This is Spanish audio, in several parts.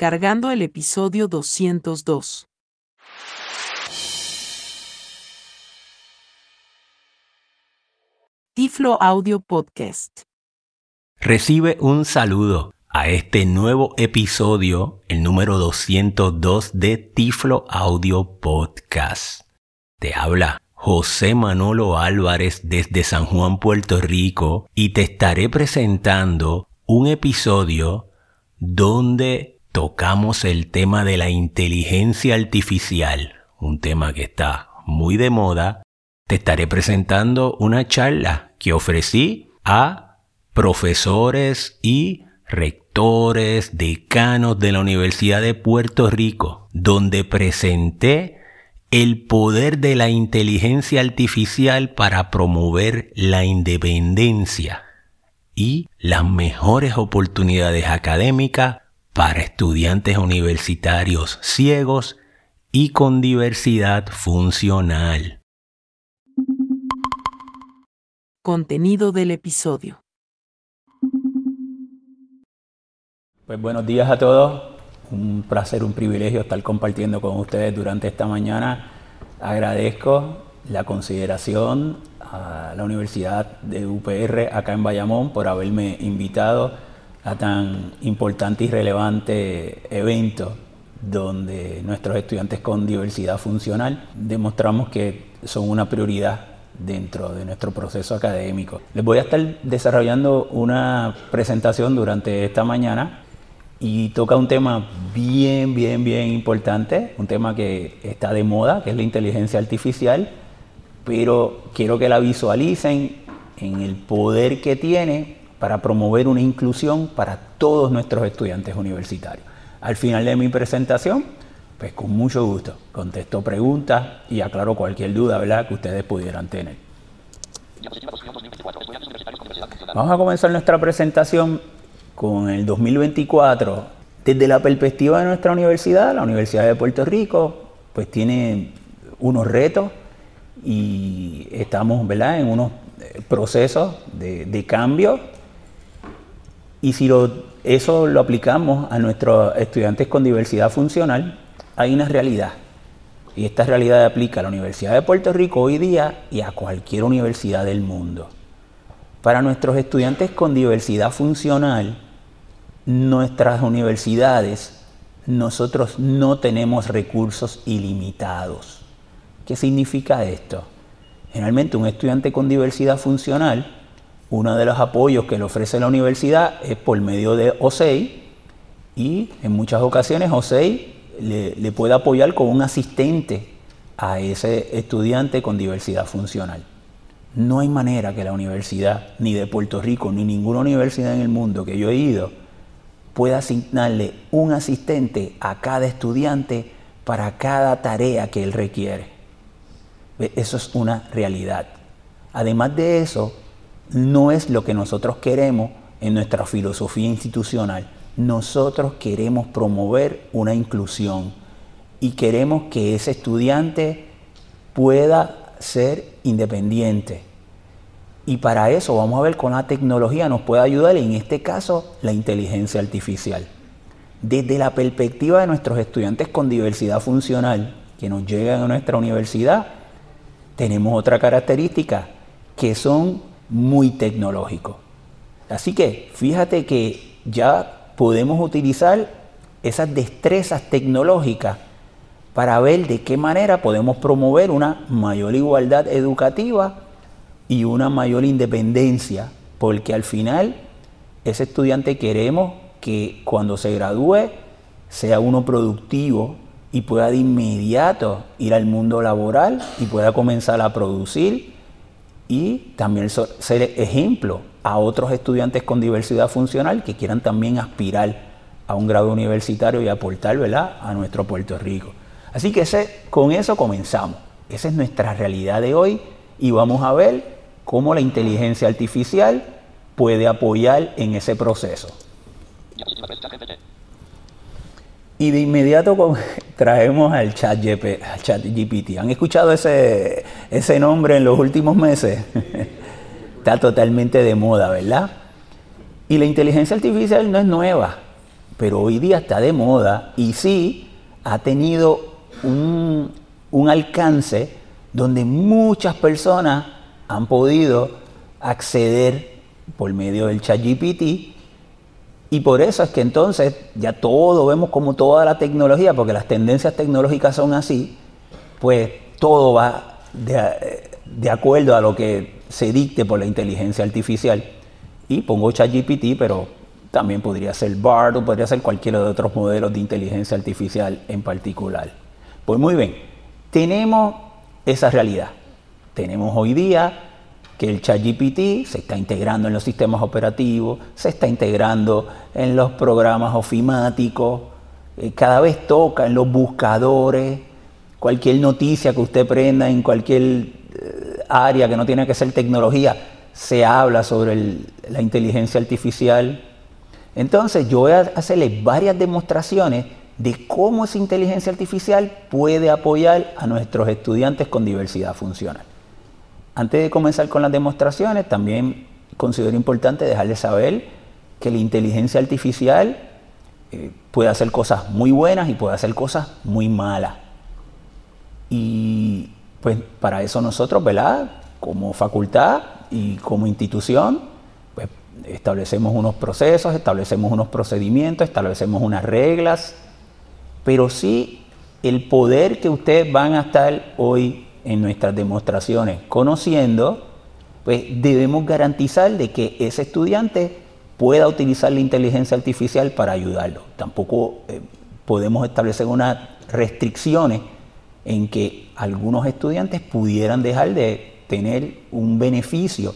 Cargando el episodio 202. Tiflo Audio Podcast. Recibe un saludo a este nuevo episodio, el número 202 de Tiflo Audio Podcast. Te habla José Manolo Álvarez desde San Juan, Puerto Rico, y te estaré presentando un episodio donde tocamos el tema de la inteligencia artificial, un tema que está muy de moda. Te estaré presentando una charla que ofrecí a profesores y rectores, decanos de la Universidad de Puerto Rico, donde presenté el poder de la inteligencia artificial para promover la independencia y las mejores oportunidades académicas para estudiantes universitarios ciegos y con diversidad funcional. Contenido del episodio. Pues buenos días a todos. Un placer, un privilegio estar compartiendo con ustedes durante esta mañana. Agradezco la consideración a la Universidad de UPR acá en Bayamón por haberme invitado a tan importante y relevante evento donde nuestros estudiantes con diversidad funcional demostramos que son una prioridad dentro de nuestro proceso académico. Les voy a estar desarrollando una presentación durante esta mañana y toca un tema bien, bien, bien importante, un tema que está de moda, que es la inteligencia artificial, pero quiero que la visualicen en el poder que tiene para promover una inclusión para todos nuestros estudiantes universitarios. Al final de mi presentación, pues con mucho gusto contesto preguntas y aclaro cualquier duda ¿verdad? que ustedes pudieran tener. Vamos a comenzar nuestra presentación con el 2024, desde la perspectiva de nuestra universidad, la Universidad de Puerto Rico, pues tiene unos retos y estamos ¿verdad? en unos eh, procesos de, cambio. Y si eso lo aplicamos a nuestros estudiantes con diversidad funcional, hay una realidad. Y esta realidad aplica a la Universidad de Puerto Rico hoy día y a cualquier universidad del mundo. Para nuestros estudiantes con diversidad funcional, nuestras universidades, nosotros no tenemos recursos ilimitados. ¿Qué significa esto? Generalmente un estudiante con diversidad funcional, uno de los apoyos que le ofrece la universidad es por medio de OSEI y en muchas ocasiones OSEI le, puede apoyar con un asistente a ese estudiante con diversidad funcional. No hay manera que la universidad, ni de Puerto Rico, ni ninguna universidad en el mundo que yo he ido, pueda asignarle un asistente a cada estudiante para cada tarea que él requiere. Eso es una realidad. Además de eso, no es lo que nosotros queremos en nuestra filosofía institucional. Nosotros queremos promover una inclusión y queremos que ese estudiante pueda ser independiente, y para eso vamos a ver con la tecnología nos puede ayudar, en este caso, la inteligencia artificial. Desde la perspectiva de nuestros estudiantes con diversidad funcional que nos llegan a nuestra universidad, tenemos otra característica, que son muy tecnológicos. Así que fíjate que ya podemos utilizar esas destrezas tecnológicas para ver de qué manera podemos promover una mayor igualdad educativa y una mayor independencia, porque al final ese estudiante queremos que cuando se gradúe sea uno productivo y pueda de inmediato ir al mundo laboral y pueda comenzar a producir y también ser ejemplo a otros estudiantes con diversidad funcional que quieran también aspirar a un grado universitario y aportar ¿verdad? a nuestro Puerto Rico. Así que con eso comenzamos. Esa es nuestra realidad de hoy y vamos a ver cómo la inteligencia artificial puede apoyar en ese proceso. Y de inmediato traemos al chat, GPT. ¿Han escuchado ese, ese nombre en los últimos meses? Está totalmente de moda, ¿verdad? Y la inteligencia artificial no es nueva. pero hoy día está de moda y sí ha tenido un, un alcance donde muchas personas han podido acceder por medio del ChatGPT y por eso es que entonces ya todo vemos como toda la tecnología, porque las tendencias tecnológicas son así, pues todo va de, de acuerdo a lo que se dicte por la inteligencia artificial. Y pongo ChatGPT, pero también podría ser BART o podría ser cualquiera de otros modelos de inteligencia artificial en particular. Pues muy bien, tenemos esa realidad. Tenemos hoy día que el ChatGPT se está integrando en los sistemas operativos, se está integrando en los programas ofimáticos, eh, cada vez toca en los buscadores, cualquier noticia que usted prenda en cualquier eh, área que no tiene que ser tecnología, se habla sobre la inteligencia artificial. Entonces yo voy a hacerle varias demostraciones de cómo esa inteligencia artificial puede apoyar a nuestros estudiantes con diversidad funcional. Antes de comenzar con las demostraciones, también considero importante dejarles saber que la inteligencia artificial eh, puede hacer cosas muy buenas y puede hacer cosas muy malas. Y pues para eso nosotros, ¿verdad? Como facultad y como institución, pues establecemos unos procesos, establecemos unos procedimientos, establecemos unas reglas, pero sí el poder que ustedes van a estar hoy en nuestras demostraciones conociendo, pues debemos garantizar de que ese estudiante pueda utilizar la inteligencia artificial para ayudarlo. Tampoco eh, podemos establecer unas restricciones en que algunos estudiantes pudieran dejar de tener un beneficio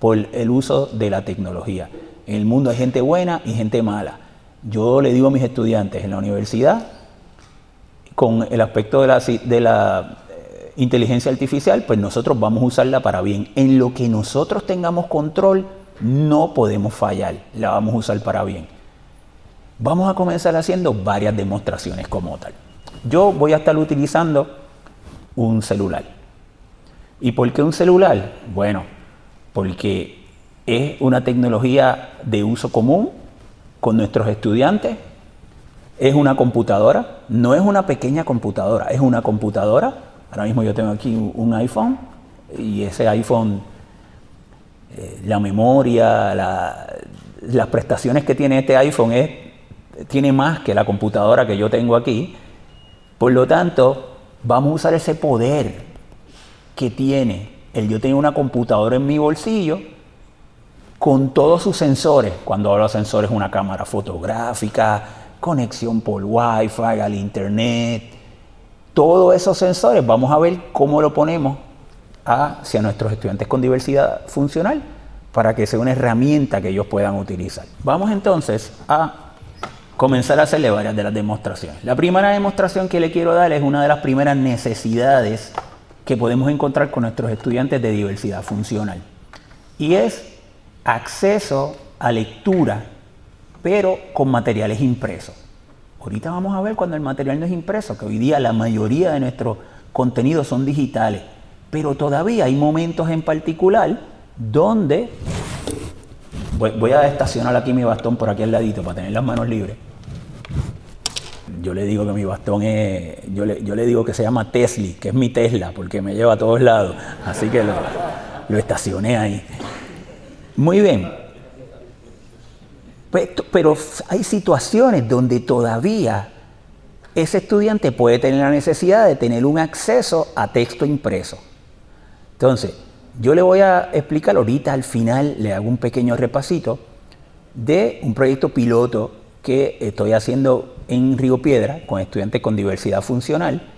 por el uso de la tecnología. En el mundo hay gente buena y gente mala. Yo le digo a mis estudiantes en la universidad, con el aspecto de la, de la inteligencia artificial, pues nosotros vamos a usarla para bien. En lo que nosotros tengamos control, no podemos fallar, la vamos a usar para bien. Vamos a comenzar haciendo varias demostraciones como tal. Yo voy a estar utilizando un celular. ¿Y por qué un celular? Bueno, porque es una tecnología de uso común con nuestros estudiantes. Es una computadora, no es una pequeña computadora, es una computadora Ahora mismo yo tengo aquí un iPhone y ese iPhone, eh, la memoria, las prestaciones que tiene este iPhone es, tiene más que la computadora que yo tengo aquí. Por lo tanto, vamos a usar ese poder que tiene el yo tengo una computadora en mi bolsillo con todos sus sensores. Cuando hablo de sensores, una cámara fotográfica, conexión por Wi-Fi al Internet, todos esos sensores vamos a ver cómo lo ponemos hacia nuestros estudiantes con diversidad funcional para que sea una herramienta que ellos puedan utilizar. Vamos entonces a comenzar a hacerle varias de las demostraciones. La primera demostración que le quiero dar es una de las primeras necesidades que podemos encontrar con nuestros estudiantes de diversidad funcional y es acceso a lectura pero con materiales impresos. Ahorita vamos a ver cuando el material no es impreso, que hoy día la mayoría de nuestros contenidos son digitales, pero todavía hay momentos en particular donde voy, a estacionar aquí mi bastón por aquí al ladito para tener las manos libres. Yo le digo que mi bastón es, yo le, digo que se llama Tesla, que es mi Tesla, porque me lleva a todos lados. Así que lo, estacioné ahí. Muy bien, pero hay situaciones donde todavía ese estudiante puede tener la necesidad de tener un acceso a texto impreso. Entonces, yo le voy a explicar ahorita al final, le hago un pequeño repasito de un proyecto piloto que estoy haciendo en Río Piedra con estudiantes con diversidad funcional.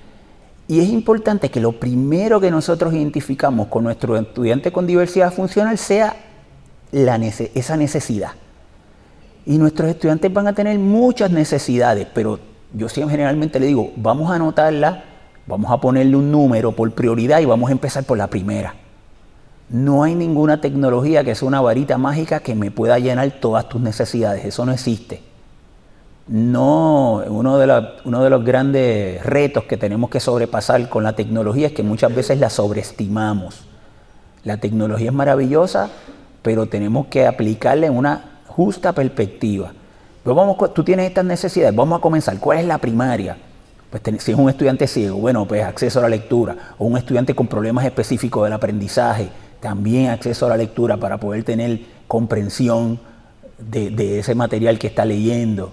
Y es importante que lo primero que nosotros identificamos con nuestro estudiante con diversidad funcional sea esa necesidad. Y nuestros estudiantes van a tener muchas necesidades, pero yo siempre generalmente le digo, vamos a anotarla, vamos a ponerle un número por prioridad y vamos a empezar por la primera. No hay ninguna tecnología que sea una varita mágica que me pueda llenar todas tus necesidades, eso no existe. No, uno de, uno de los grandes retos que tenemos que sobrepasar con la tecnología es que muchas veces la sobreestimamos. La tecnología es maravillosa, pero tenemos que aplicarla en una justa perspectiva. Vamos, tú tienes estas necesidades, vamos a comenzar. ¿Cuál es la primaria? Pues si es un estudiante ciego, bueno, pues acceso a la lectura. O un estudiante con problemas específicos del aprendizaje, también acceso a la lectura para poder tener comprensión de, ese material que está leyendo.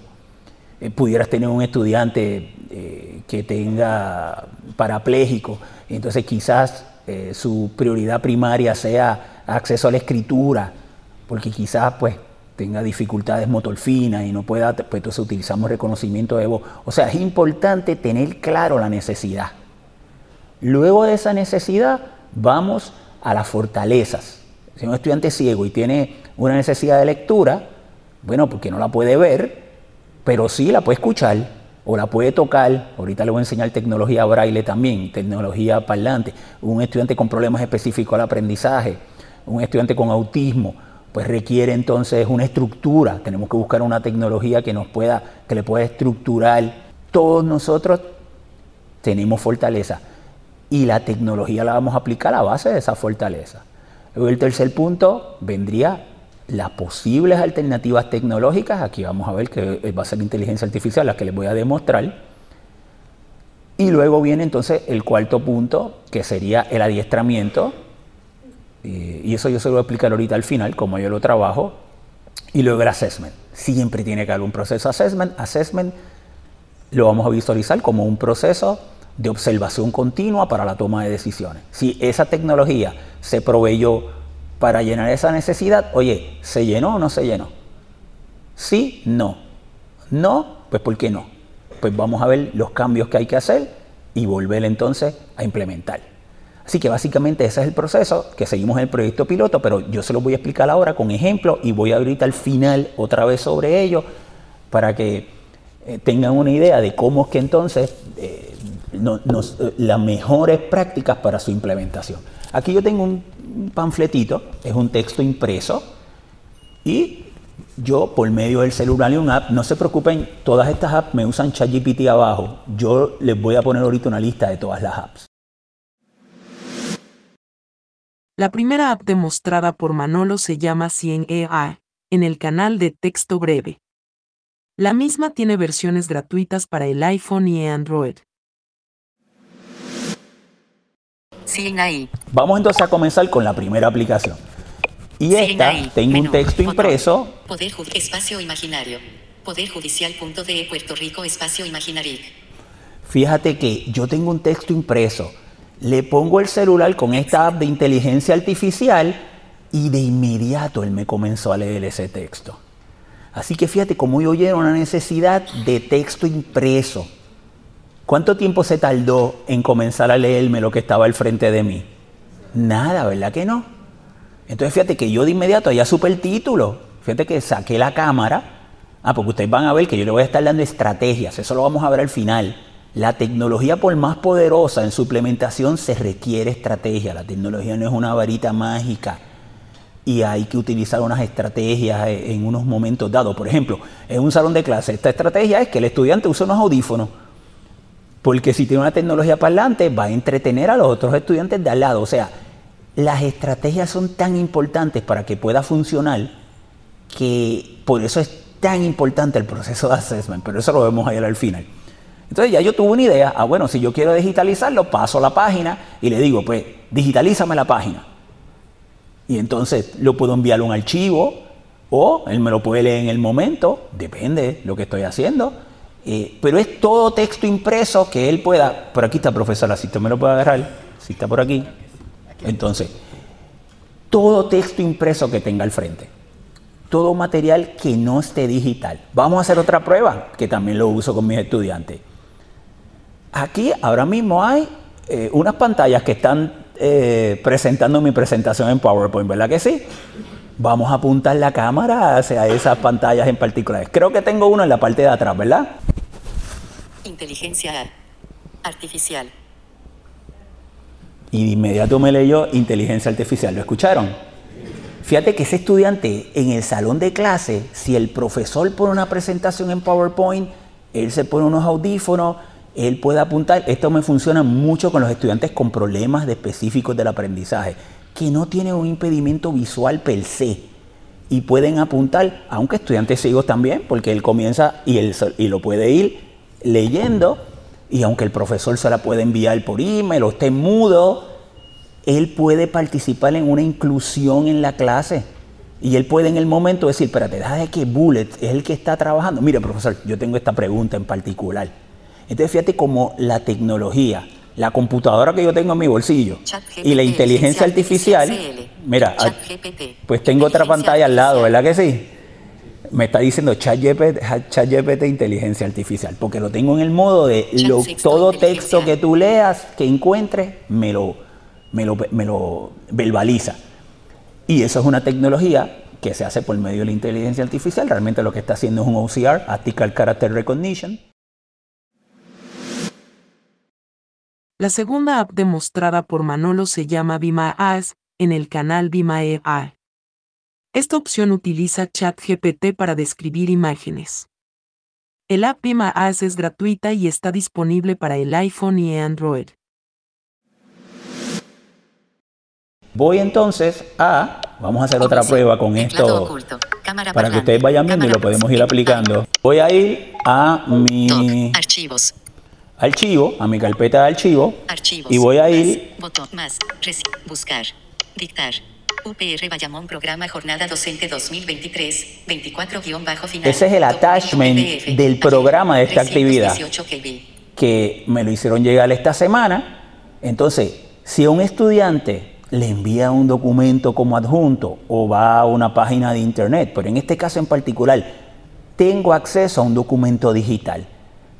Eh, pudieras tener un estudiante eh, que tenga parapléjico, entonces quizás eh, su prioridad primaria sea acceso a la escritura, porque quizás pues tenga dificultades motorfinas y no pueda, pues entonces utilizamos reconocimiento de voz. O sea, es importante tener claro la necesidad. Luego de esa necesidad, vamos a las fortalezas. Si un estudiante ciego y tiene una necesidad de lectura, bueno, porque no la puede ver, pero sí la puede escuchar o la puede tocar. Ahorita le voy a enseñar tecnología braille también, tecnología parlante. Un estudiante con problemas específicos al aprendizaje, un estudiante con autismo, pues requiere entonces una estructura. Tenemos que buscar una tecnología que nos pueda, que le pueda estructurar. Todos nosotros tenemos fortaleza y la tecnología la vamos a aplicar a base de esa fortaleza. Luego el tercer punto vendría las posibles alternativas tecnológicas. Aquí vamos a ver que va a ser inteligencia artificial la que les voy a demostrar. Y luego viene entonces el cuarto punto, que sería el adiestramiento, y eso yo se lo voy a explicar ahorita al final, como yo lo trabajo. Y luego el assessment. Siempre tiene que haber un proceso assessment. Assessment lo vamos a visualizar como un proceso de observación continua para la toma de decisiones. Si esa tecnología se proveyó para llenar esa necesidad, oye, ¿se llenó o no se llenó? Sí, no. No, pues ¿por qué no? Pues vamos a ver los cambios que hay que hacer y volver entonces a implementar. Así que básicamente ese es el proceso que seguimos en el proyecto piloto, pero yo se lo voy a explicar ahora con ejemplos y voy a ahorita al final otra vez sobre ello para que eh, tengan una idea de cómo es que entonces eh, eh, las mejores prácticas para su implementación. Aquí yo tengo un panfletito, es un texto impreso y yo por medio del celular y un app, no se preocupen, todas estas apps me usan ChatGPT abajo. Yo les voy a poner ahorita una lista de todas las apps. La primera app demostrada por Manolo se llama Cien AI, en el canal de texto breve. La misma tiene versiones gratuitas para el iPhone y Android. Vamos entonces a comenzar con la primera aplicación. Y esta, tengo un texto impreso. Poder Espacio Imaginario. Poder Judicial.de Puerto Rico Espacio Imaginario. Fíjate que yo tengo un texto impreso le pongo el celular con esta app de inteligencia artificial y de inmediato él me comenzó a leer ese texto. Así que fíjate cómo yo oyeron una necesidad de texto impreso. ¿Cuánto tiempo se tardó en comenzar a leerme lo que estaba al frente de mí? Nada, ¿verdad que no? Entonces fíjate que yo de inmediato ya supe el título. Fíjate que saqué la cámara. Ah, porque ustedes van a ver que yo le voy a estar dando estrategias. Eso lo vamos a ver al final. La tecnología, por más poderosa en su implementación, se requiere estrategia. La tecnología no es una varita mágica y hay que utilizar unas estrategias en unos momentos dados. Por ejemplo, en un salón de clase, esta estrategia es que el estudiante use unos audífonos, porque si tiene una tecnología parlante va a entretener a los otros estudiantes de al lado. O sea, las estrategias son tan importantes para que pueda funcionar que por eso es tan importante el proceso de assessment, pero eso lo vemos ahí al final. Entonces ya yo tuve una idea, ah bueno, si yo quiero digitalizarlo, paso a la página y le digo, pues digitalízame la página. Y entonces lo puedo enviar un archivo o él me lo puede leer en el momento, depende de lo que estoy haciendo. Eh, pero es todo texto impreso que él pueda. Por aquí está, profesora, si usted me lo puede agarrar, si está por aquí. Entonces, todo texto impreso que tenga al frente. Todo material que no esté digital. Vamos a hacer otra prueba, que también lo uso con mis estudiantes. Aquí ahora mismo hay eh, unas pantallas que están eh, presentando mi presentación en PowerPoint, ¿verdad que sí? Vamos a apuntar la cámara hacia esas pantallas en particular. Creo que tengo uno en la parte de atrás, ¿verdad? Inteligencia artificial. Y de inmediato me leyó inteligencia artificial. ¿Lo escucharon? Fíjate que ese estudiante en el salón de clase, si el profesor pone una presentación en PowerPoint, él se pone unos audífonos, él puede apuntar, esto me funciona mucho con los estudiantes con problemas específicos del aprendizaje, que no tienen un impedimento visual per se. y pueden apuntar, aunque estudiantes ciegos también, porque él comienza y, él, y lo puede ir leyendo, y aunque el profesor se la puede enviar por email o esté mudo, él puede participar en una inclusión en la clase. Y él puede en el momento decir, espérate, deja de que Bullet es el que está trabajando. Mire, profesor, yo tengo esta pregunta en particular. Entonces, fíjate cómo la tecnología, la computadora que yo tengo en mi bolsillo y la inteligencia artificial, mira, pues tengo otra pantalla al lado, ¿verdad que sí? Me está diciendo ChatGPT inteligencia artificial, porque lo tengo en el modo de todo texto que tú leas, que encuentres, me lo, me lo, me lo verbaliza. Y eso es una tecnología que se hace por medio de la inteligencia artificial. Realmente lo que está haciendo es un OCR, Article Character Recognition. La segunda app demostrada por Manolo se llama Bima As en el canal Bima AI. Esta opción utiliza ChatGPT para describir imágenes. El app Bima As es gratuita y está disponible para el iPhone y Android. Voy entonces a, vamos a hacer otra prueba con esto para que ustedes vayan viendo y lo podemos ir aplicando. Voy a ir a mi Archivos. Archivo, a mi carpeta de archivo Archivos. y voy a ir, Botón más. Reci- buscar. Dictar. UPR Bayamón Programa Jornada Docente 2023. 24 final. Ese es el attachment del programa de esta actividad. 318 KB. que me lo hicieron llegar esta semana. Entonces, si a un estudiante le envía un documento como adjunto o va a una página de internet, pero en este caso en particular, tengo acceso a un documento digital.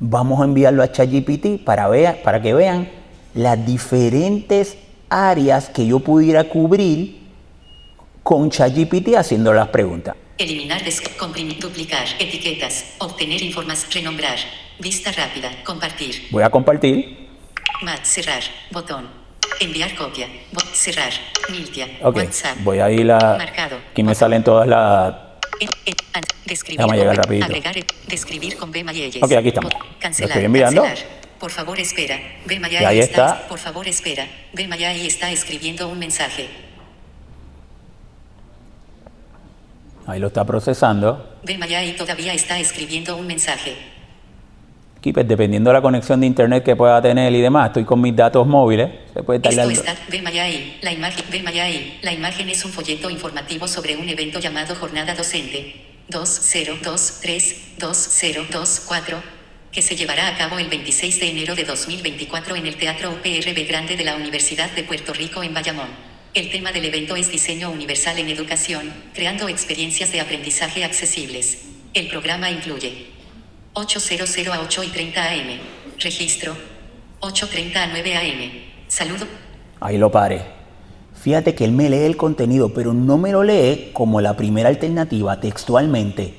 Vamos a enviarlo a ChatGPT para, vea- para que vean las diferentes áreas que yo pudiera cubrir con ChatGPT haciendo las preguntas. Eliminar, comprimir, duplicar, etiquetas, obtener información, renombrar, vista rápida, compartir, Voy a compartir. mat, cerrar, botón, enviar copia, cerrar, Miltia, Ok, WhatsApp, voy a ir a... marcado, Aquí me salen todas las... Describir, Déjame llegar rapidito. agregar, eh, describir con B Mayelles. Ok, aquí estamos. Lo Cancelar, estoy enviando. cancelar. Por favor, espera. B Maya Y ahí está, está. Por favor, espera. Maya está escribiendo un mensaje. Ahí lo está procesando. B Maya ahí todavía está escribiendo un mensaje. Aquí, pues, dependiendo de la conexión de internet que pueda tener y demás, estoy con mis datos móviles. Se puede Esto tardar. está, ve Mayai, la imagen, Mayai, la imagen es un folleto informativo sobre un evento llamado Jornada Docente 2023-2024, que se llevará a cabo el 26 de enero de 2024 en el Teatro UPRB Grande de la Universidad de Puerto Rico en Bayamón. El tema del evento es Diseño Universal en Educación, creando experiencias de aprendizaje accesibles. El programa incluye 8.00 a 8 y 30 am. Registro 8.30 a 9 am. Saludo. Ahí lo paré. Fíjate que él me lee el contenido, pero no me lo lee como la primera alternativa textualmente.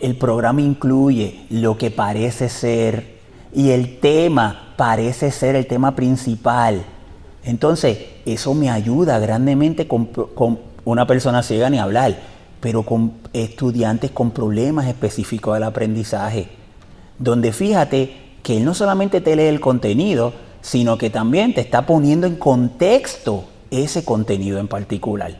El programa incluye lo que parece ser y el tema parece ser el tema principal. Entonces, eso me ayuda grandemente con, con una persona ciega ni hablar, pero con estudiantes con problemas específicos del aprendizaje donde fíjate que él no solamente te lee el contenido, sino que también te está poniendo en contexto ese contenido en particular.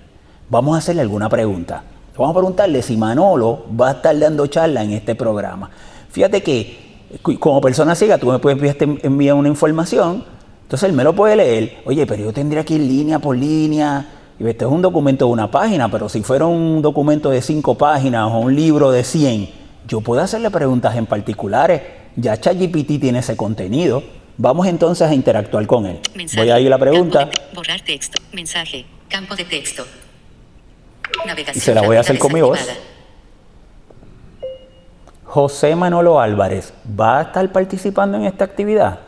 Vamos a hacerle alguna pregunta. Vamos a preguntarle si Manolo va a estar dando charla en este programa. Fíjate que como persona ciega tú me puedes enviar- enviar una información, entonces él me lo puede leer. Oye, pero yo tendría que ir línea por línea. Y este es un documento de una página, pero si fuera un documento de cinco páginas o un libro de 100, yo puedo hacerle preguntas en particulares. Ya ChatGPT tiene ese contenido. Vamos entonces a interactuar con él. Mensaje. Voy a ir a la pregunta de- borrar texto. Mensaje. Campo de texto. Navegación y se la voy a hacer con mi voz. José Manolo Álvarez, ¿va a estar participando en esta actividad?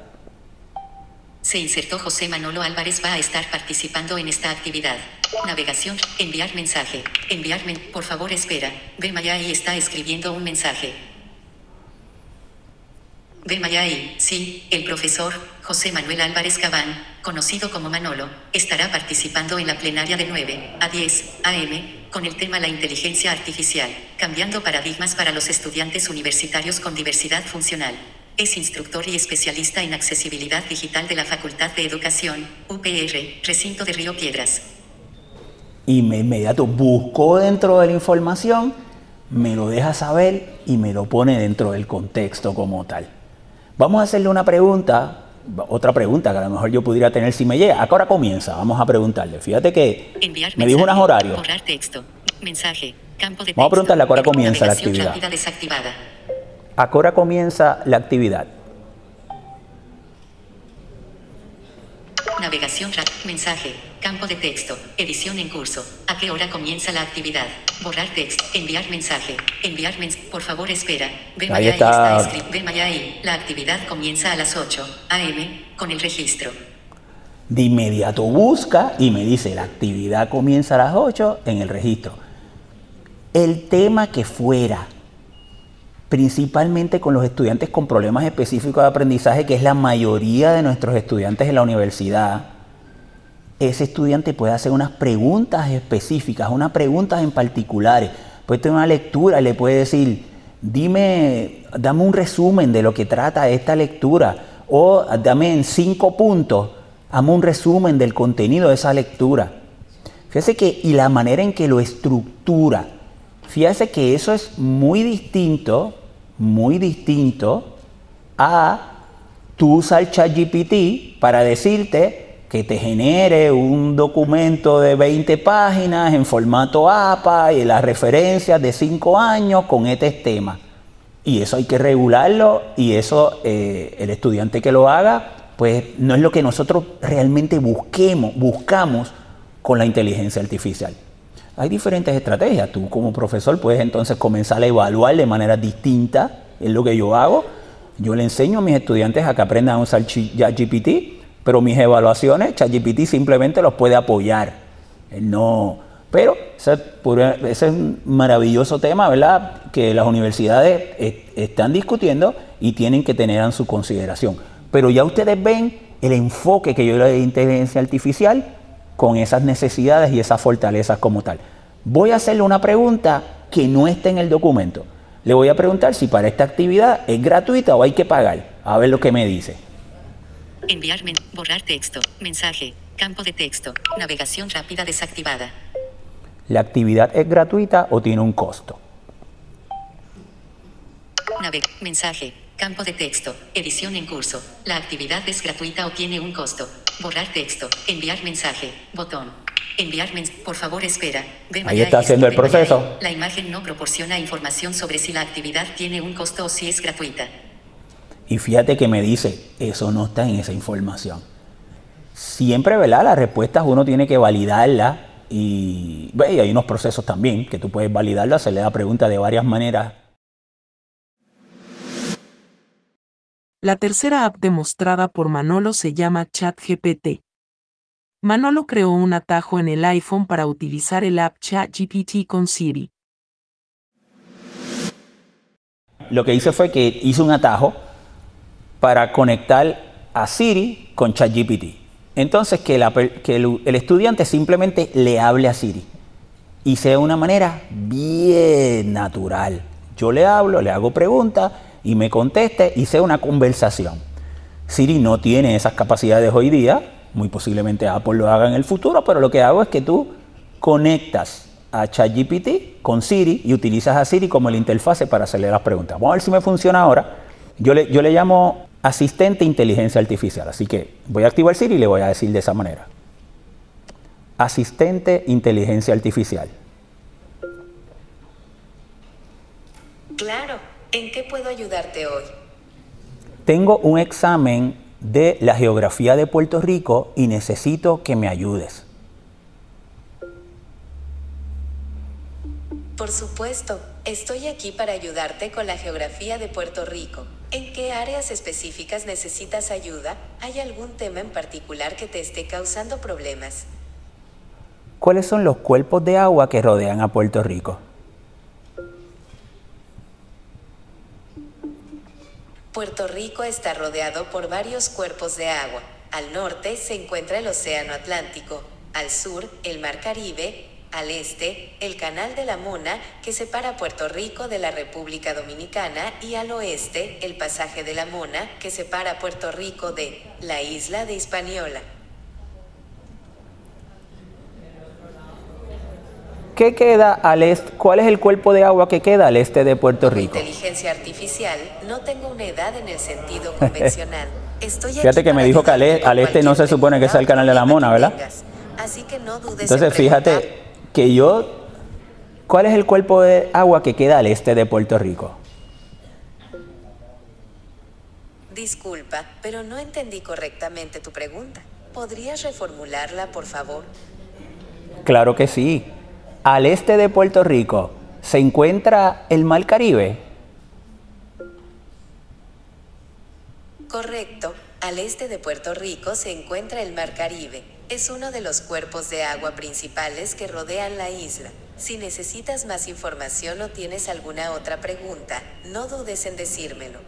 Se insertó José Manolo Álvarez va a estar participando en esta actividad. Navegación. Enviar mensaje. Enviar men- Por favor espera. Ve Mayai está escribiendo un mensaje. Ve Mayai, sí, el profesor, José Manuel Álvarez Cabán, conocido como Manolo, estará participando en la plenaria de 9 a 10 AM, con el tema La inteligencia artificial, cambiando paradigmas para los estudiantes universitarios con diversidad funcional. Es instructor y especialista en accesibilidad digital de la Facultad de Educación, UPR, recinto de Río Piedras. Y me inmediato buscó dentro de la información, me lo deja saber y me lo pone dentro del contexto como tal. Vamos a hacerle una pregunta, otra pregunta que a lo mejor yo pudiera tener si me llega. ¿A qué hora comienza? Vamos a preguntarle. Fíjate que me dijo unos horarios. mensaje, campo de Vamos a preguntarle a qué hora comienza la actividad. ¿A qué hora comienza la actividad? Navegación, mensaje, campo de texto, edición en curso. ¿A qué hora comienza la actividad? Borrar texto, enviar mensaje, enviar mensaje. Por favor, espera. Ve ahí está. Ve ahí. La actividad comienza a las 8 a.m. con el registro. De inmediato busca y me dice la actividad comienza a las 8 en el registro. El tema que fuera, principalmente con los estudiantes con problemas específicos de aprendizaje, que es la mayoría de nuestros estudiantes en la universidad, ese estudiante puede hacer unas preguntas específicas, unas preguntas en particulares. Puede tener una lectura y le puede decir, dime, dame un resumen de lo que trata esta lectura, o dame en cinco puntos, dame un resumen del contenido de esa lectura. Fíjese que, y la manera en que lo estructura, fíjese que eso es muy distinto muy distinto a tú usar ChatGPT para decirte que te genere un documento de 20 páginas en formato APA y las referencias de 5 años con este tema. Y eso hay que regularlo y eso eh, el estudiante que lo haga, pues no es lo que nosotros realmente busquemos, buscamos con la inteligencia artificial. Hay diferentes estrategias. Tú como profesor puedes entonces comenzar a evaluar de manera distinta. Es lo que yo hago. Yo le enseño a mis estudiantes a que aprendan a usar ChatGPT, pero mis evaluaciones, ChatGPT simplemente los puede apoyar. No, pero ese, es un maravilloso tema, ¿verdad? Que las universidades están discutiendo y tienen que tener en su consideración. Pero ya ustedes ven el enfoque que yo le doy de inteligencia artificial con esas necesidades y esas fortalezas como tal. Voy a hacerle una pregunta que no está en el documento. Le voy a preguntar si para esta actividad es gratuita o hay que pagar. A ver lo que me dice. Enviar, borrar texto, mensaje, campo de texto, navegación rápida desactivada. ¿La actividad es gratuita o tiene un costo? mensaje, campo de texto, edición en curso. La actividad es gratuita o tiene un costo. Borrar texto. Enviar mensaje. Botón. Enviar mensaje. Por favor, espera. Ahí está haciendo el proceso. La imagen no proporciona información sobre si la actividad tiene un costo o si es gratuita. Y fíjate que me dice, eso no está en esa información. Siempre, ¿verdad? Las respuestas uno tiene que validarlas y, y hay unos procesos también que tú puedes validarlas, se le da pregunta de varias maneras La tercera app demostrada por Manolo se llama ChatGPT. Manolo creó un atajo en el iPhone para utilizar el app ChatGPT con Siri. Lo que hice fue que hice un atajo para conectar a Siri con ChatGPT. Entonces, que, el, el, estudiante simplemente le hable a Siri y sea de una manera bien natural. Yo le hablo, le hago preguntas y me conteste y sea una conversación. Siri no tiene esas capacidades hoy día, muy posiblemente Apple lo haga en el futuro, pero lo que hago es que tú conectas a ChatGPT con Siri y utilizas a Siri como el interfase para hacerle las preguntas. Vamos a ver si me funciona ahora. Yo le, yo le llamo asistente inteligencia artificial, así que voy a activar Siri y le voy a decir de esa manera. Asistente inteligencia artificial. Ayudarte hoy? Tengo un examen de la geografía de Puerto Rico y necesito que me ayudes. Por supuesto, estoy aquí para ayudarte con la geografía de Puerto Rico. ¿En qué áreas específicas necesitas ayuda? ¿Hay algún tema en particular que te esté causando problemas? ¿Cuáles son los cuerpos de agua que rodean a Puerto Rico? Puerto Rico está rodeado por varios cuerpos de agua. Al norte se encuentra el Océano Atlántico, al sur el Mar Caribe, al este el Canal de la Mona, que separa Puerto Rico de la República Dominicana, y al oeste el Pasaje de la Mona, que separa Puerto Rico de la isla de Hispaniola. ¿Qué queda al este? ¿Cuál es el cuerpo de agua que queda al este de Puerto Rico? Inteligencia artificial, no tengo una edad en el sentido convencional. Estoy Fíjate que me dijo que al, ayudarte al este no se supone que sea el canal de la Mona, ¿verdad? Así que no dudes en Entonces fíjate que yo, ¿cuál es el cuerpo de agua que queda al este de Puerto Rico? Disculpa, pero no entendí correctamente tu pregunta. ¿Podrías reformularla, por favor? Claro que sí. Al este de Puerto Rico se encuentra el Mar Caribe. Correcto. Al este de Puerto Rico se encuentra el Mar Caribe. Es uno de los cuerpos de agua principales que rodean la isla. Si necesitas más información o tienes alguna otra pregunta, no dudes en decírmelo.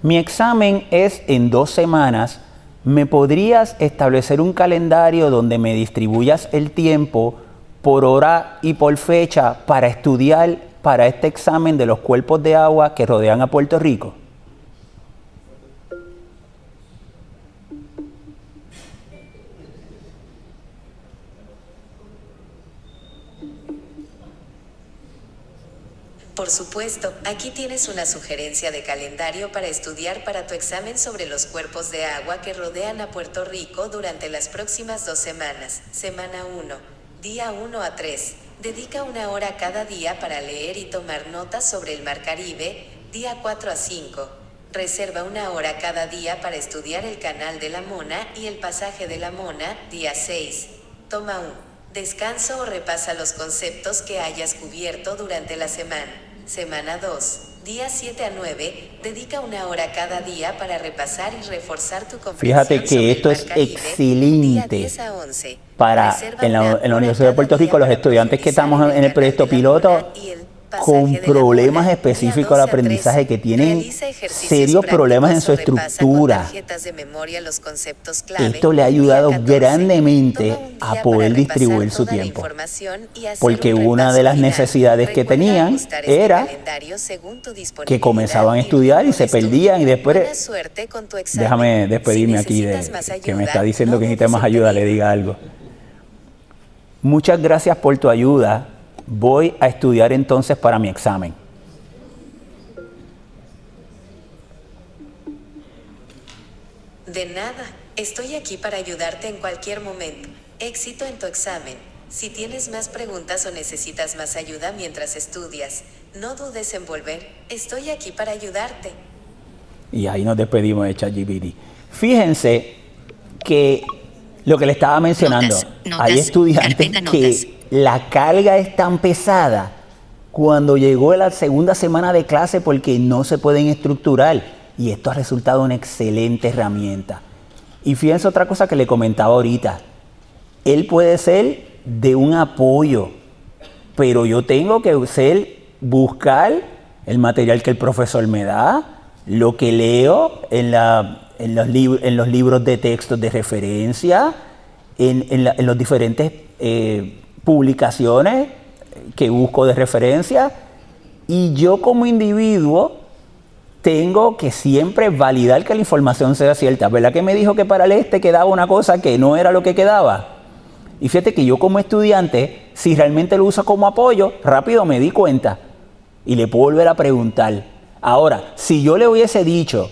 Mi examen es en dos semanas. ¿Me podrías establecer un calendario donde me distribuyas el tiempo por hora y por fecha para estudiar para este examen de los cuerpos de agua que rodean a Puerto Rico? Por supuesto, aquí tienes una sugerencia de calendario para estudiar para tu examen sobre los cuerpos de agua que rodean a Puerto Rico durante las próximas dos semanas. Semana 1. Día 1 a 3. Dedica una hora cada día para leer y tomar notas sobre el Mar Caribe. Día 4 a 5. Reserva una hora cada día para estudiar el canal de la Mona y el pasaje de la Mona. Día 6. Toma un descanso o repasa los conceptos que hayas cubierto durante la semana. Semana 2. Día 7 a 9. Dedica una hora cada día para repasar y reforzar tu comprensión Fíjate que sobre el esto Mar es Caribe. excelente Día 10 a 11. Para en la, en la Universidad de Puerto Rico los estudiantes que estamos en el proyecto piloto con problemas específicos Día de 12 a aprendizaje 13. que tienen serios problemas en su estructura. Esto le ha ayudado 14. grandemente a poder distribuir su tiempo. Porque un una de las necesidades que tenían este era que comenzaban a estudiar y se perdían y después déjame despedirme aquí de que me está diciendo que necesita más ayuda, le diga algo. Muchas gracias por tu ayuda. Voy a estudiar entonces para mi examen. De nada, estoy aquí para ayudarte en cualquier momento. Éxito en tu examen. Si tienes más preguntas o necesitas más ayuda mientras estudias, no dudes en volver. Estoy aquí para ayudarte. Y ahí nos despedimos de ChatGPT. Fíjense que lo que le estaba mencionando, Notas, notas, hay estudiantes que la carga es tan pesada cuando llegó la segunda semana de clase porque no se pueden estructurar. Y esto ha resultado una excelente herramienta. Y fíjense otra cosa que le comentaba ahorita. Él puede ser de un apoyo, pero yo tengo que ser, buscar el material que el profesor me da, lo que leo en, la- en los, en los libros de textos de referencia, en, en las diferentes eh, publicaciones que busco de referencia, y yo como individuo tengo que siempre validar que la información sea cierta. ¿Verdad que me dijo que para el este quedaba una cosa que no era lo que quedaba? Y fíjate que yo como estudiante, si realmente lo uso como apoyo, rápido me di cuenta y le puedo volver a preguntar. Ahora, si yo le hubiese dicho,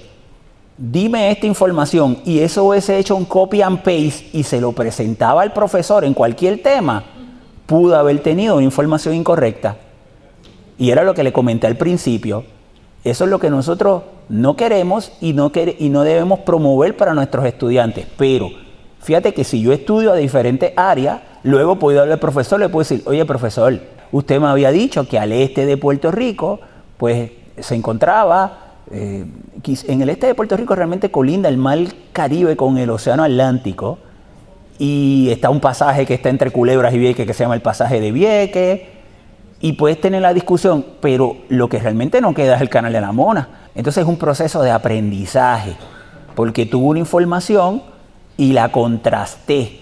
dime esta información y eso hubiese hecho un copy and paste y se lo presentaba al profesor en cualquier tema, pudo haber tenido información incorrecta. Y era lo que le comenté al principio. Eso es lo que nosotros no queremos y no, y no debemos promover para nuestros estudiantes. Pero fíjate que si yo estudio a diferentes áreas, luego puedo hablar al profesor, le puedo decir, oye profesor, usted me había dicho que al este de Puerto Rico, pues se encontraba, eh, en el este de Puerto Rico realmente colinda el mar Caribe con el Océano Atlántico, y está un pasaje que está entre Culebras y Vieques que se llama el pasaje de Vieques y puedes tener la discusión, pero lo que realmente no queda es el canal de la mona. Entonces es un proceso de aprendizaje, porque tuve una información y la contrasté.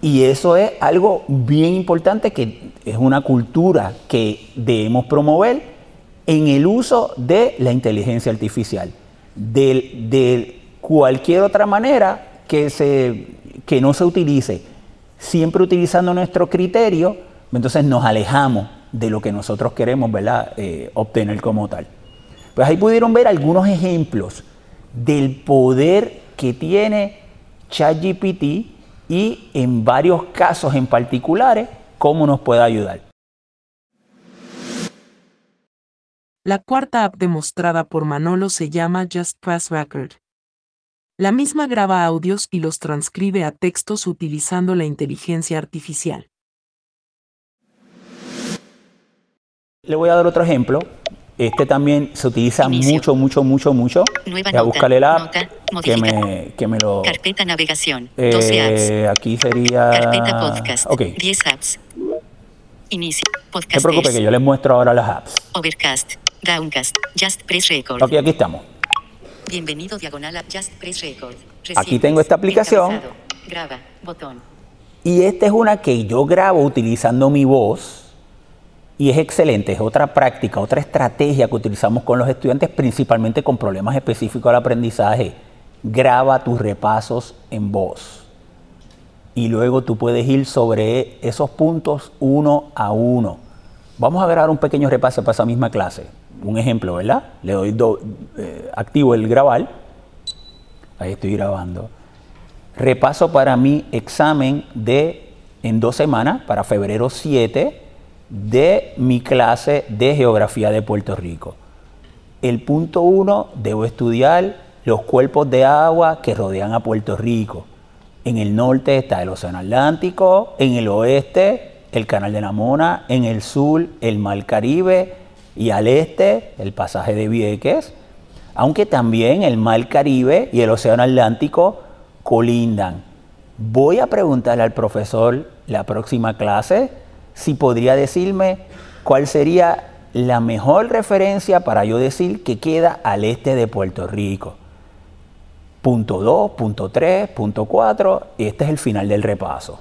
Y eso es algo bien importante que es una cultura que debemos promover en el uso de la inteligencia artificial. De, cualquier otra manera que no se utilice, siempre utilizando nuestro criterio entonces nos alejamos de lo que nosotros queremos ¿verdad? Eh, obtener como tal. Pues ahí pudieron ver algunos ejemplos del poder que tiene ChatGPT y en varios casos en particulares cómo nos puede ayudar. La cuarta app demostrada por Manolo se llama Just Press Record. La misma graba audios y los transcribe a textos utilizando la inteligencia artificial. Le voy a dar otro ejemplo. Este también se utiliza mucho, mucho, mucho, mucho. Nueva Voy a nota, buscarle la app nota, que me, que me lo... Carpeta navegación. 12 Eh, apps. aquí sería... Carpeta podcast. Ok, 10 apps. Inicio. no se Podcast. preocupe que yo les muestro ahora las apps. Overcast. Downcast. Just Press Record. Ok, aquí estamos. Bienvenido diagonal a Just Press Record. Aquí tengo esta aplicación. Graba. Botón. Y esta es una que yo grabo utilizando mi voz y es excelente, es otra práctica, otra estrategia que utilizamos con los estudiantes, principalmente con problemas específicos al aprendizaje. Graba tus repasos en voz y luego tú puedes ir sobre esos puntos uno a uno. Vamos a grabar un pequeño repaso para esa misma clase. Un ejemplo, ¿verdad? Le doy do- eh, activo el grabar. Ahí estoy grabando. Repaso para mi examen de en dos semanas, para febrero 7, de mi clase de geografía de Puerto Rico. El punto 1, debo estudiar los cuerpos de agua que rodean a Puerto Rico. En el norte está el Océano Atlántico, en el oeste el Canal de la Mona, en el sur el Mar Caribe y al este el pasaje de Vieques, aunque también el Mar Caribe y el Océano Atlántico colindan. Voy a preguntarle al profesor la próxima clase si podría decirme cuál sería la mejor referencia para yo decir que queda al este de Puerto Rico. Punto 2, punto 3, punto 4, y este es el final del repaso.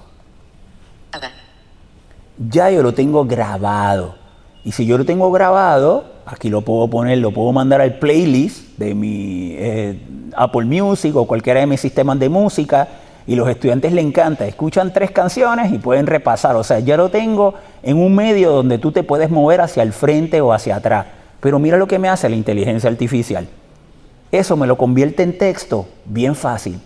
Ya yo lo tengo grabado. Y si yo lo tengo grabado, aquí lo puedo poner, lo puedo mandar al playlist de mi eh, Apple Music o cualquiera de mis sistemas de música. Y los estudiantes le encanta, escuchan tres canciones y pueden repasar. O sea, ya lo tengo en un medio donde tú te puedes mover hacia el frente o hacia atrás. Pero mira lo que me hace la inteligencia artificial. Eso me lo convierte en texto bien fácil.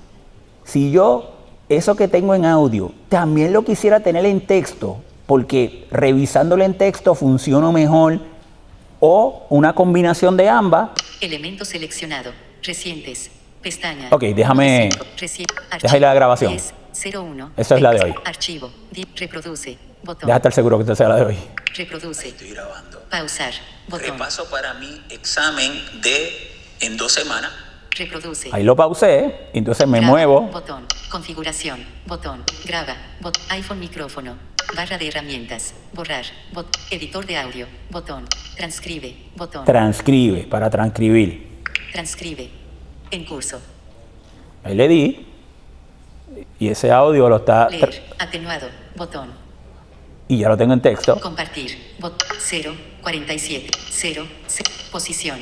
Si yo eso que tengo en audio también lo quisiera tener en texto, porque revisándolo en texto funciona mejor, o una combinación de ambas, Elemento seleccionado. Recientes. Pestaña. Ok, déjame- ahí la grabación. 10, 01. Esa es la de hoy. Archivo. Reproduce. Botón. deja estar seguro que esta sea la de hoy. Reproduce. Estoy grabando. Pausar. Botón. Repaso para mi examen de en dos semanas. Reproduce. Ahí lo pausé, entonces me Graba, muevo. Botón. Configuración. Botón. Graba. Bot iPhone micrófono. Barra de herramientas. Borrar. Bot editor de audio. Botón. Transcribe. Botón. Transcribe, para transcribir. Transcribe. En curso. Ahí le di. Y ese audio lo está. Leer. Atenuado. Botón. Y ya lo tengo en texto. Compartir. Bot 0. 47. 0. Posición.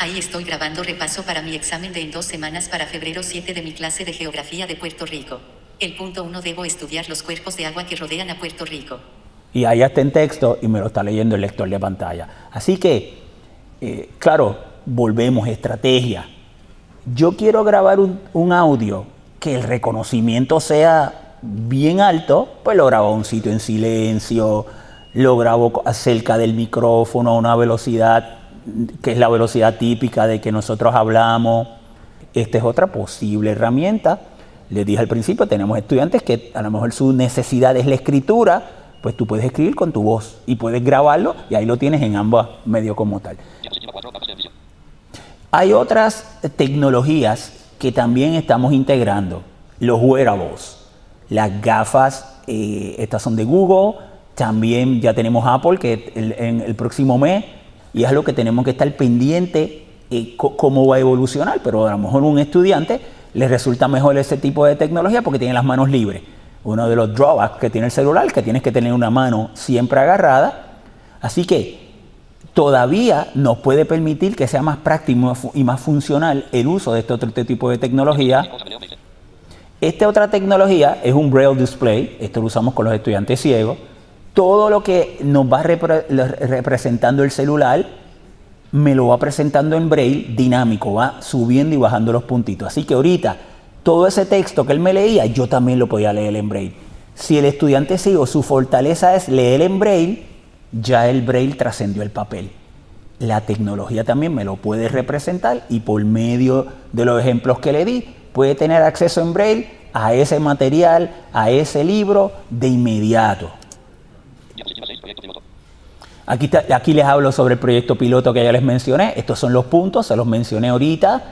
Ahí estoy grabando repaso para mi examen de en dos semanas para febrero 7 de mi clase de geografía de Puerto Rico. El punto 1 debo estudiar los cuerpos de agua que rodean a Puerto Rico. y ahí está en texto y me lo está leyendo el lector de pantalla. Así que, eh, claro, volvemos, estrategia. Yo quiero grabar un, audio que el reconocimiento sea bien alto, pues lo grabo a un sitio en silencio, lo grabo cerca del micrófono a una velocidad que es la velocidad típica de que nosotros hablamos. Esta es otra posible herramienta. Les dije al principio, tenemos estudiantes que a lo mejor su necesidad es la escritura, pues tú puedes escribir con tu voz y puedes grabarlo y ahí lo tienes en ambos medios como tal. Hay otras tecnologías que también estamos integrando. Los wearables, las gafas, eh, estas son de Google, también ya tenemos Apple que en el próximo mes y es lo que tenemos que estar pendiente eh, cómo va a evolucionar, pero a lo mejor un estudiante le resulta mejor ese tipo de tecnología porque tiene las manos libres. Uno de los drawbacks que tiene el celular que tienes que tener una mano siempre agarrada. Así que todavía nos puede permitir que sea más práctico y más funcional el uso de este otro tipo de tecnología. Esta otra tecnología es un Braille Display, esto lo usamos con los estudiantes ciegos, todo lo que nos va representando el celular me lo va presentando en braille dinámico, va subiendo y bajando los puntitos. Así que ahorita todo ese texto que él me leía, yo también lo podía leer en braille. Si el estudiante sigo, su fortaleza es leer en braille, ya el braille trascendió el papel. La tecnología también me lo puede representar y por medio de los ejemplos que le di, puede tener acceso en braille a ese material, a ese libro de inmediato. Aquí, les hablo sobre el proyecto piloto que ya les mencioné. Estos son los puntos, se los mencioné ahorita.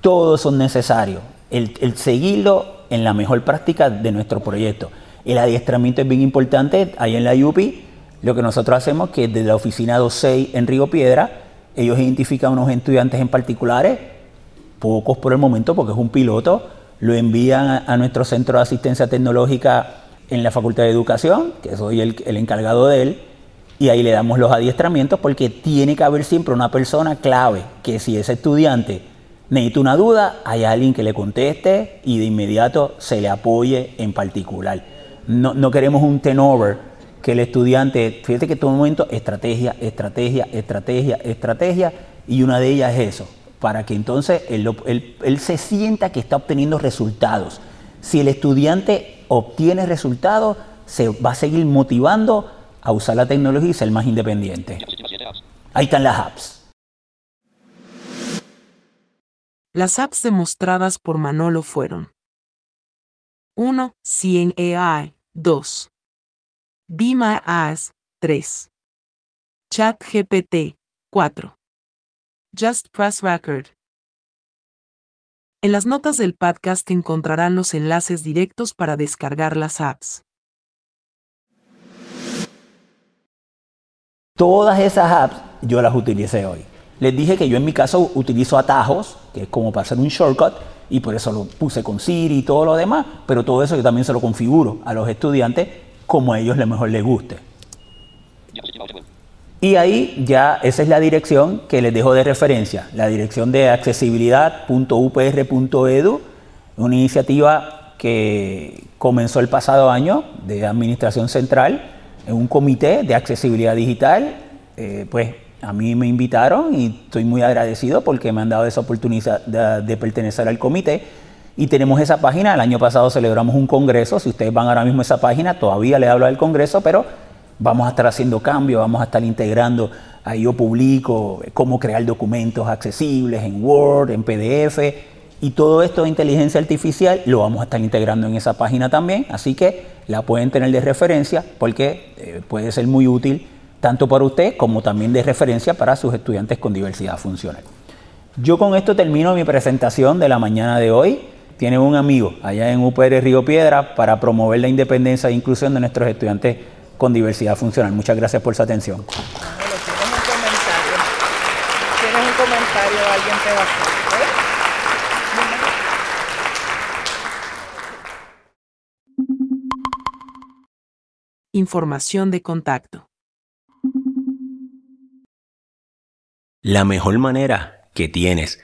Todos son necesarios. El, seguirlo en la mejor práctica de nuestro proyecto. El adiestramiento es bien importante. Ahí en la UPI, lo que nosotros hacemos es que desde la oficina 26 en Río Piedra, ellos identifican unos estudiantes en particulares, pocos por el momento porque es un piloto, lo envían a, nuestro centro de asistencia tecnológica en la Facultad de Educación, que soy el, el encargado de él, y ahí le damos los adiestramientos porque tiene que haber siempre una persona clave que si ese estudiante necesita una duda, hay alguien que le conteste y de inmediato se le apoye en particular. No, no queremos un turnover que el estudiante, fíjate que todo momento estrategia, estrategia, estrategia, estrategia y una de ellas es eso, para que entonces él, él, él se sienta que está obteniendo resultados. Si el estudiante obtiene resultados, se va a seguir motivando a usar la tecnología y ser más independiente. Ahí están las apps. Las apps demostradas por Manolo fueron 1. Cien AI 2. Be My 3. ChatGPT 4. Just Press Record. En las notas del podcast encontrarán los enlaces directos para descargar las apps. Todas esas apps yo las utilicé hoy. Les dije que yo en mi caso utilizo atajos, que es como para hacer un shortcut, y por eso lo puse con Siri y todo lo demás, pero todo eso yo también se lo configuro a los estudiantes como a ellos mejor les guste. Y ahí ya esa es la dirección que les dejo de referencia, la dirección de accesibilidad.upr.edu, una iniciativa que comenzó el pasado año de Administración Central en un comité de accesibilidad digital, eh, pues a mí me invitaron y estoy muy agradecido porque me han dado esa oportunidad de, pertenecer al comité. Y tenemos esa página, el año pasado celebramos un congreso, si ustedes van ahora mismo a esa página, todavía le hablo del congreso, pero vamos a estar haciendo cambios, vamos a estar integrando, ahí yo publico cómo crear documentos accesibles en Word, en PDF, y todo esto de inteligencia artificial lo vamos a estar integrando en esa página también, así que la pueden tener de referencia porque eh, puede ser muy útil tanto para usted como también de referencia para sus estudiantes con diversidad funcional. Yo con esto termino mi presentación de la mañana de hoy. Tiene un amigo allá en UPR Río Piedra para promover la independencia e inclusión de nuestros estudiantes con diversidad funcional. Muchas gracias por su atención. ¿Tienes un comentario? ¿Tienes un comentario? ¿Alguien va a? Información de contacto. La mejor manera que tienes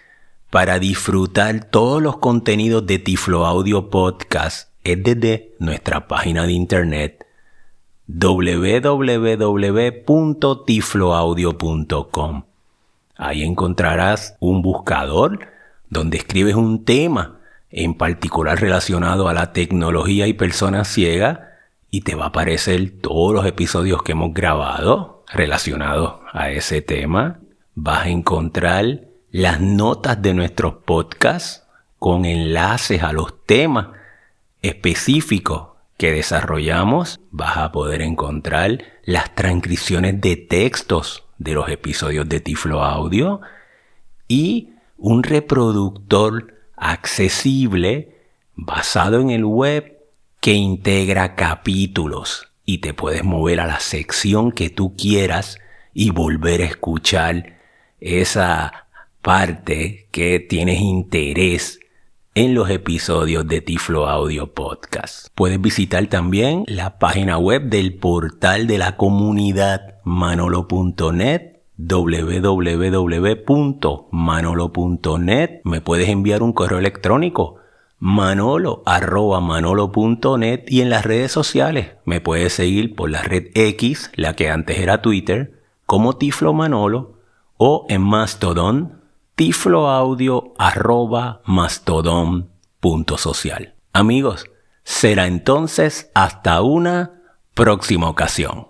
para disfrutar todos los contenidos de Tiflo Audio Podcast es desde nuestra página de internet www.tifloaudio.com. Ahí encontrarás un buscador donde escribes un tema en particular relacionado a la tecnología y personas ciegas y te va a aparecer todos los episodios que hemos grabado relacionados a ese tema. Vas a encontrar las notas de nuestros podcasts con enlaces a los temas específicos que desarrollamos. Vas a poder encontrar las transcripciones de textos de los episodios de Tiflo Audio y un reproductor accesible basado en el web que integra capítulos y te puedes mover a la sección que tú quieras y volver a escuchar esa parte que tienes interés en los episodios de Tiflo Audio Podcast. Puedes visitar también la página web del portal de la comunidad manolo.net www.manolo.net me puedes enviar un correo electrónico manolo arroba manolo.net y en las redes sociales me puedes seguir por la red X, la que antes era Twitter, como Tiflo Manolo o en Mastodon, tifloaudio arroba mastodon.social. Amigos, será entonces hasta una próxima ocasión.